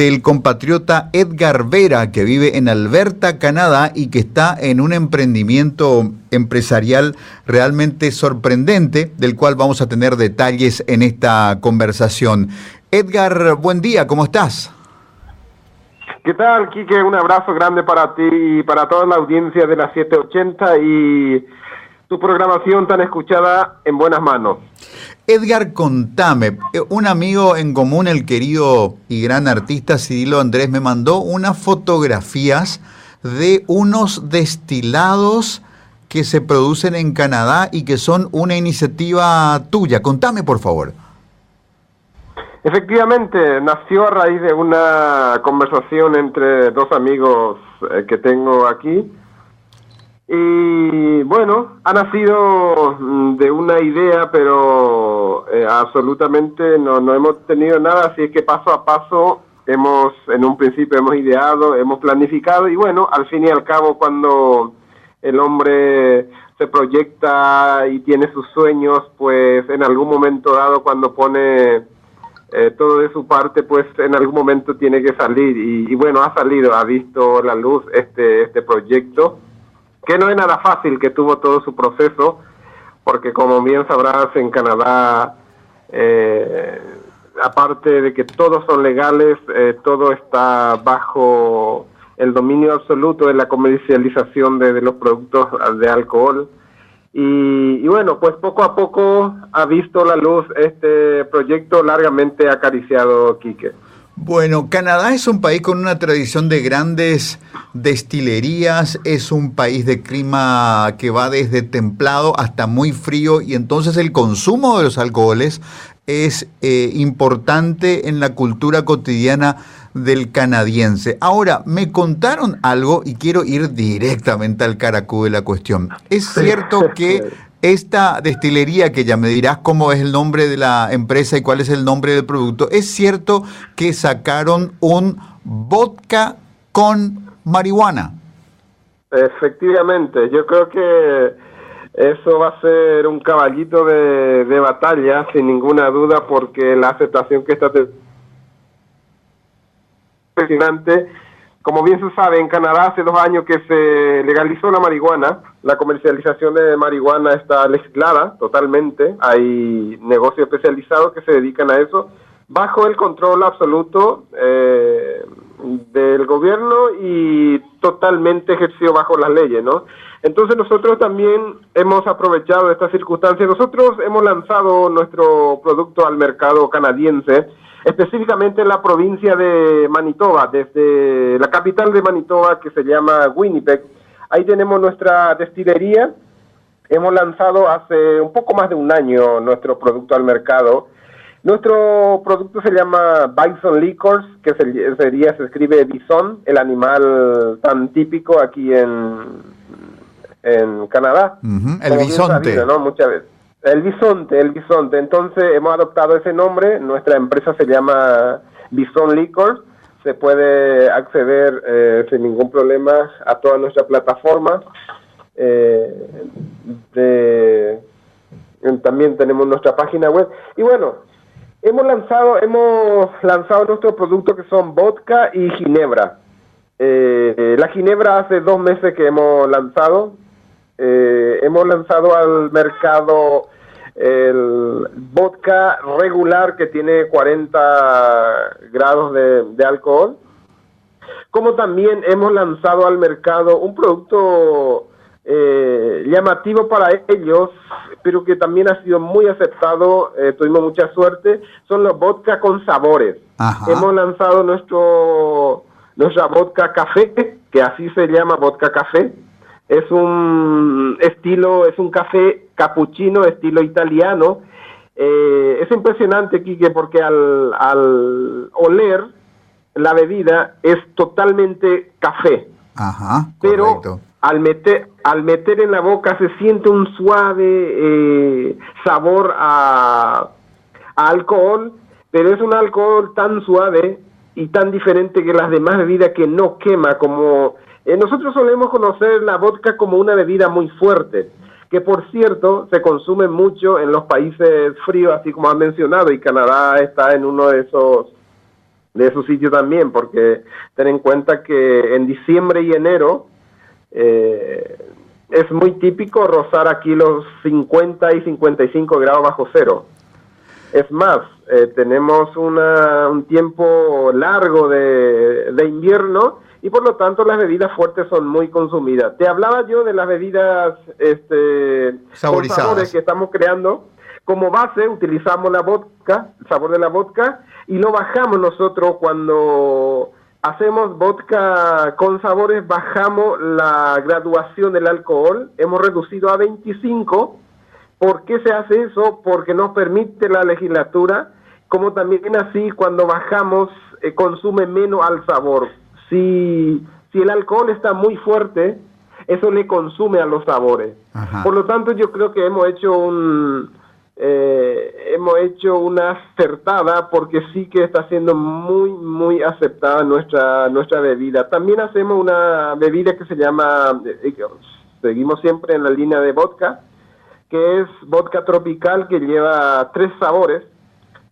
el compatriota Edgar Vera, que vive en Alberta, Canadá, y que está en un emprendimiento empresarial realmente sorprendente, del cual vamos a tener detalles en esta conversación. Edgar, buen día, ¿cómo estás? ¿Qué tal, Quique? Un abrazo grande para ti y para toda la audiencia de la 780 y tu programación tan escuchada en buenas manos. Edgar, contame, eh, un amigo en común, el querido y gran artista Cirilo Andrés, me mandó unas fotografías de unos destilados que se producen en Canadá y que son una iniciativa tuya. Contame, por favor. Efectivamente, nació a raíz de una conversación entre dos amigos eh, que tengo aquí y bueno, ha nacido mm, de una idea, pero eh, absolutamente no, no hemos tenido nada, así es que paso a paso hemos, en un principio hemos ideado, hemos planificado y bueno, al fin y al cabo cuando el hombre se proyecta y tiene sus sueños, pues en algún momento dado cuando pone eh, todo de su parte, pues en algún momento tiene que salir. Y, y bueno, ha salido, ha visto la luz este, este proyecto que no es nada fácil, que tuvo todo su proceso, porque como bien sabrás, en Canadá, eh, aparte de que todos son legales, eh, todo está bajo el dominio absoluto de la comercialización de, los productos de alcohol. Y, y, bueno, pues poco a poco ha visto la luz este proyecto largamente acariciado, Quique. Bueno, Canadá es un país con una tradición de grandes destilerías, es un país de clima que va desde templado hasta muy frío y entonces el consumo de los alcoholes es eh, importante en la cultura cotidiana del canadiense. Ahora, me contaron algo y quiero ir directamente al caracú de la cuestión. Es cierto que esta destilería, que ya me dirás cómo es el nombre de la empresa y cuál es el nombre del producto, es cierto que sacaron un vodka con marihuana. Efectivamente, yo creo que eso va a ser un caballito de, batalla, sin ninguna duda, porque la aceptación que está impresionante como bien se sabe, en Canadá hace dos años que se legalizó la marihuana. La comercialización de marihuana está legislada totalmente. Hay negocios especializados que se dedican a eso bajo el control absoluto eh, del gobierno y totalmente ejercido bajo las leyes, ¿no? Entonces nosotros también hemos aprovechado esta circunstancia. Nosotros hemos lanzado nuestro producto al mercado canadiense específicamente en la provincia de Manitoba, desde la capital de Manitoba que se llama Winnipeg. Ahí tenemos nuestra destilería. Hemos lanzado hace un poco más de un año nuestro producto al mercado. Nuestro producto se llama Bison Liquors, que sería, se escribe bison, el animal tan típico aquí en, en Canadá. El bisonte. ¿no? Muchas veces. El bisonte, el bisonte. Entonces hemos adoptado ese nombre. Nuestra empresa se llama Bison Liquor. Se puede acceder eh, sin ningún problema a toda nuestra plataforma. Eh, también tenemos nuestra página web. Y bueno, hemos lanzado, hemos lanzado nuestros productos que son vodka y ginebra. Eh, la ginebra hace dos meses que hemos lanzado. Hemos lanzado al mercado el vodka regular que tiene 40 grados de, alcohol, como también hemos lanzado al mercado un producto eh, llamativo para ellos, pero que también ha sido muy aceptado, eh, tuvimos mucha suerte, son los vodka con sabores. Hemos lanzado nuestro nuestra vodka café, que así se llama vodka café, es un estilo, es un café cappuccino estilo italiano. Eh, es impresionante, Quique, porque al, al, oler la bebida es totalmente café. Ajá, pero al meter, al meter en la boca se siente un suave eh, sabor a, a alcohol, pero es un alcohol tan suave y tan diferente que las demás bebidas que no quema como eh, nosotros solemos conocer la vodka como una bebida muy fuerte, que por cierto se consume mucho en los países fríos, así como ha mencionado, y Canadá está en uno de esos de su sitio también, porque ten en cuenta que en diciembre y enero eh, es muy típico rozar aquí los 50 y 55 grados bajo cero. Es más, eh, tenemos un tiempo largo de, invierno y por lo tanto las bebidas fuertes son muy consumidas. Te hablaba yo de las bebidas este, sabores que estamos creando. Como base utilizamos la vodka, el sabor de la vodka, y lo bajamos nosotros cuando hacemos vodka con sabores, bajamos la graduación del alcohol, hemos reducido a 25 ¿Por qué se hace eso? Porque nos permite la legislatura, como también así cuando bajamos eh, consume menos al sabor. Si, si el alcohol está muy fuerte, eso le consume a los sabores. Por lo tanto, yo creo que hemos hecho un eh, hemos hecho una acertada porque sí que está siendo muy muy aceptada nuestra nuestra bebida. También hacemos una bebida que se llama eh, seguimos siempre en la línea de vodka que es vodka tropical que lleva tres sabores,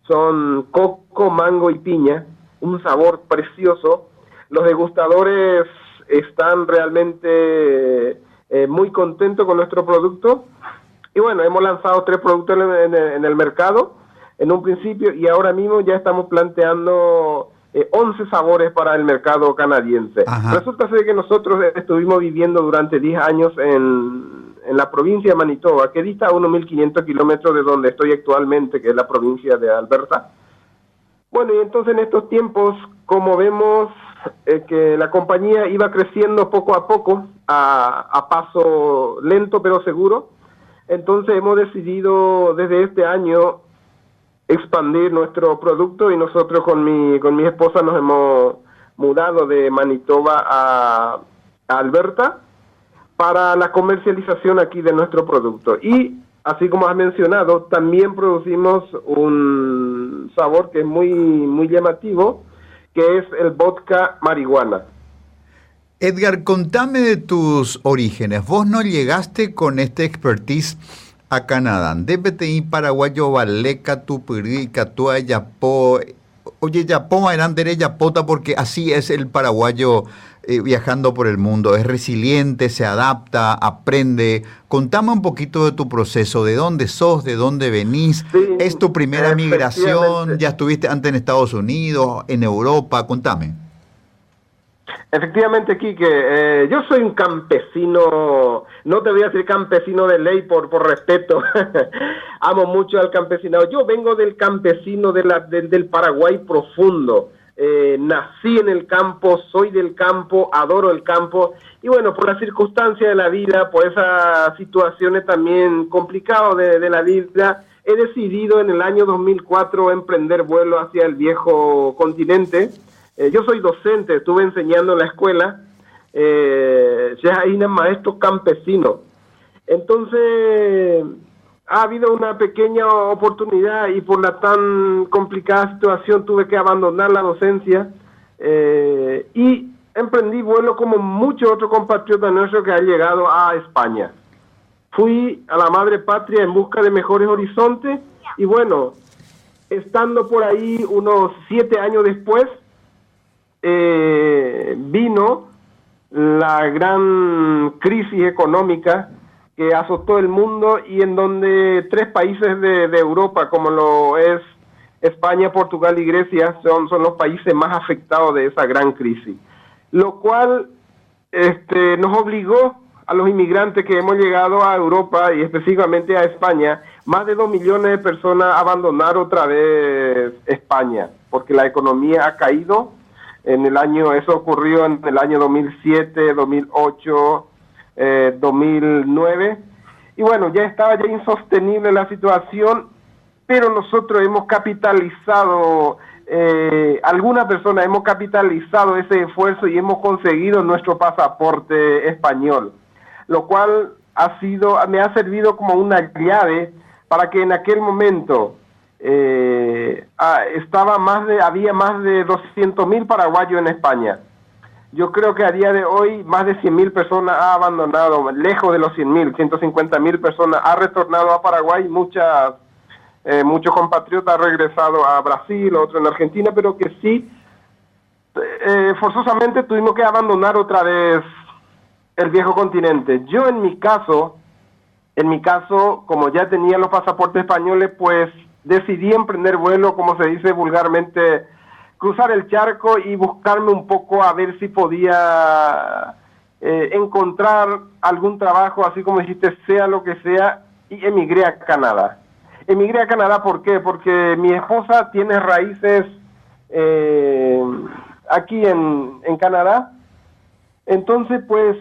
son coco, mango y piña, un sabor precioso. Los degustadores están realmente eh, muy contentos con nuestro producto. Y bueno, hemos lanzado tres productos en, el mercado en un principio y ahora mismo ya estamos planteando 11 eh, sabores para el mercado canadiense. Resulta ser que nosotros estuvimos viviendo durante 10 años en, en la provincia de Manitoba, que dista a unos 1.500 kilómetros de donde estoy actualmente, que es la provincia de Alberta. Bueno, y entonces en estos tiempos, como vemos eh, que la compañía iba creciendo poco a poco, a, a paso lento pero seguro, entonces hemos decidido desde este año expandir nuestro producto y nosotros con mi, con mi esposa nos hemos mudado de Manitoba a, a Alberta para la comercialización aquí de nuestro producto. Y así como has mencionado, también producimos un sabor que es muy, muy llamativo, que es el vodka marihuana. Edgar, contame de tus orígenes. Vos no llegaste con este expertise a Canadá. DPTI paraguayo valeca tupiri catua yapo. Oye, yapo eran dere yapota porque así es el paraguayo eh, viajando por el mundo? ¿Es resiliente, se adapta, aprende? Contame un poquito de tu proceso, de dónde sos, de dónde venís. ¿Es tu primera migración? ¿Ya estuviste antes en Estados Unidos, en Europa? Contame. Efectivamente, Quique, eh, yo soy un campesino, no te voy a decir campesino de ley por, por respeto, amo mucho al campesinado, yo vengo del campesino de la, del Paraguay profundo, eh, nací en el campo, soy del campo, adoro el campo y bueno, por las circunstancias de la vida, por esas situaciones también complicadas de, la vida, he decidido en el año 2004 emprender vuelo hacia el viejo continente. Eh, yo soy docente, estuve enseñando en la escuela, eh, ya hay un maestro campesino. Entonces, ha habido una pequeña oportunidad y por la tan complicada situación tuve que abandonar la docencia eh, y emprendí vuelo como muchos otros compatriotas nuestros que han llegado a España. Fui a la madre patria en busca de mejores horizontes y bueno, estando por ahí unos siete años después, eh, vino la gran crisis económica que azotó el mundo y en donde tres países de, Europa, como lo es España, Portugal y Grecia, son, son los países más afectados de esa gran crisis. Lo cual este, nos obligó a los inmigrantes que hemos llegado a Europa y específicamente a España, más de dos millones de personas a abandonar otra vez España, porque la economía ha caído. En el año, eso ocurrió en el año 2007, 2008, 2009. Eh, y bueno, ya estaba ya insostenible la situación, pero nosotros hemos capitalizado, eh, alguna persona hemos capitalizado ese esfuerzo y hemos conseguido nuestro pasaporte español, lo cual ha sido, me ha servido como una llave para que en aquel momento eh, ah, estaba más de, había más de 200 mil paraguayos en España yo creo que a día de hoy más de 100.000 personas ha abandonado, lejos de los 100.000, 150.000 personas ha retornado a Paraguay, muchas, eh, muchos compatriotas han regresado a Brasil, otros en Argentina, pero que sí que forzosamente tuvimos que abandonar otra vez el viejo continente. Yo en mi caso, en mi caso, como ya tenía los pasaportes españoles, pues decidí emprender vuelo, como se dice vulgarmente, cruzar el charco y buscarme un poco a ver si podía eh, encontrar algún trabajo, así como dijiste, sea lo que sea, y emigré a Canadá. Emigré a Canadá, ¿por qué? Porque mi esposa tiene raíces eh, aquí en, en Canadá. Entonces, pues,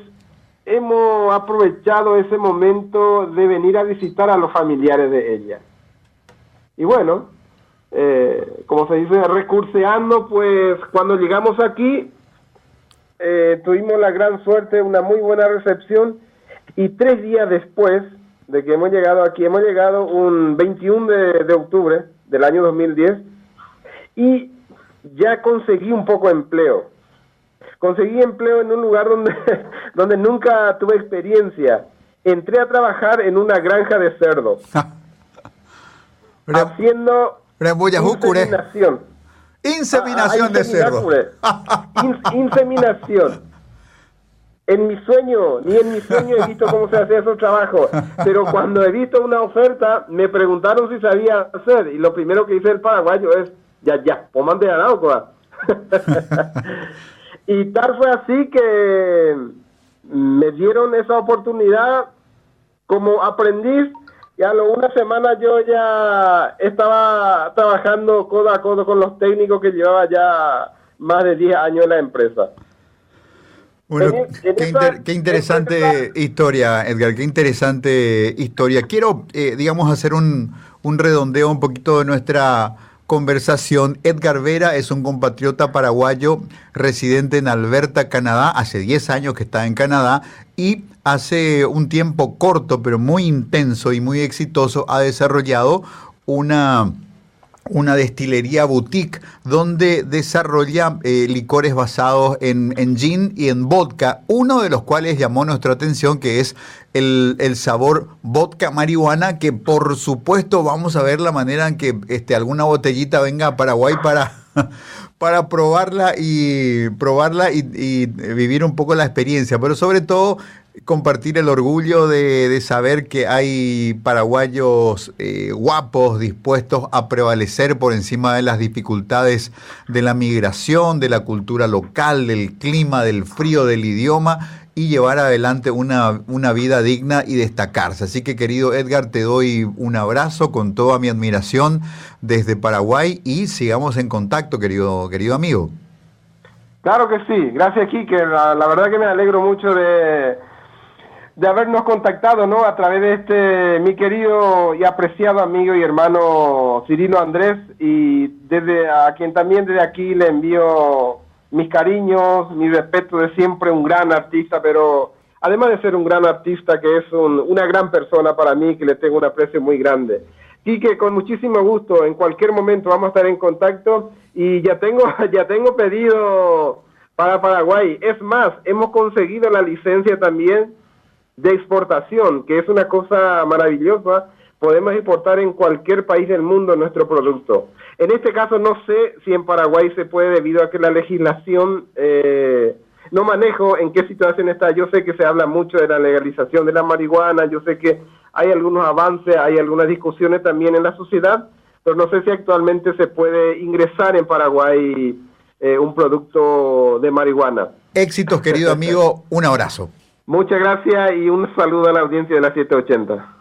hemos aprovechado ese momento de venir a visitar a los familiares de ella. Y bueno, eh, como se dice, recurseando, pues cuando llegamos aquí, eh, tuvimos la gran suerte, una muy buena recepción, y tres días después de que hemos llegado aquí, hemos llegado un 21 de, de octubre del año 2010, y ya conseguí un poco de empleo. Conseguí empleo en un lugar donde, donde nunca tuve experiencia. Entré a trabajar en una granja de cerdos. haciendo inseminación. Inseminación de cerdo. inseminación. En mi sueño, ni en mi sueño he visto cómo se hace esos trabajos, pero cuando he visto una oferta, me preguntaron si sabía hacer, y lo primero que hice el paraguayo es, ya, ya, poman de arauco. y tal fue así que me dieron esa oportunidad como aprendiz y a lo una semana yo ya estaba trabajando codo a codo con los técnicos que llevaba ya más de 10 años en la empresa. Bueno, qué, interesante historia, Edgar, qué interesante historia. Quiero, eh, digamos, hacer un, un redondeo un poquito de nuestra conversación. Edgar Vera es un compatriota paraguayo residente en Alberta, Canadá, hace 10 años que está en Canadá y hace un tiempo corto pero muy intenso y muy exitoso ha desarrollado una una destilería boutique donde desarrolla eh, licores basados en, en, gin y en vodka, uno de los cuales llamó nuestra atención que es el, el, sabor vodka marihuana, que por supuesto vamos a ver la manera en que este, alguna botellita venga a Paraguay para, para probarla y probarla y, y vivir un poco la experiencia, pero sobre todo compartir el orgullo de, saber que hay paraguayos eh, guapos dispuestos a prevalecer por encima de las dificultades de la migración, de la cultura local, del clima, del frío, del idioma y llevar adelante una, una vida digna y destacarse. Así que querido Edgar, te doy un abrazo con toda mi admiración desde Paraguay y sigamos en contacto, querido, querido amigo. Claro que sí, gracias Kike, la verdad que me alegro mucho de de habernos contactado, ¿no? A través de este, mi querido y apreciado amigo y hermano Cirilo Andrés, y desde a quien también desde aquí le envío mis cariños, mi respeto de siempre, un gran artista, pero además de ser un gran artista, que es una gran persona para mí, que le tengo un aprecio muy grande. Y que con muchísimo gusto, en cualquier momento vamos a estar en contacto y ya tengo, ya tengo pedido para Paraguay. Es más, hemos conseguido la licencia también de exportación, que es una cosa maravillosa. Podemos exportar en cualquier país del mundo nuestro producto. En este caso no sé si en Paraguay se puede debido a que la legislación, eh, no manejo en qué situación está. Yo sé que se habla mucho de la legalización de la marihuana, yo sé que hay algunos avances, hay algunas discusiones también en la sociedad, pero no sé si actualmente se puede ingresar en Paraguay eh, un producto de marihuana. Éxitos, querido amigo. Un abrazo. Muchas gracias y un saludo a la audiencia de la 780.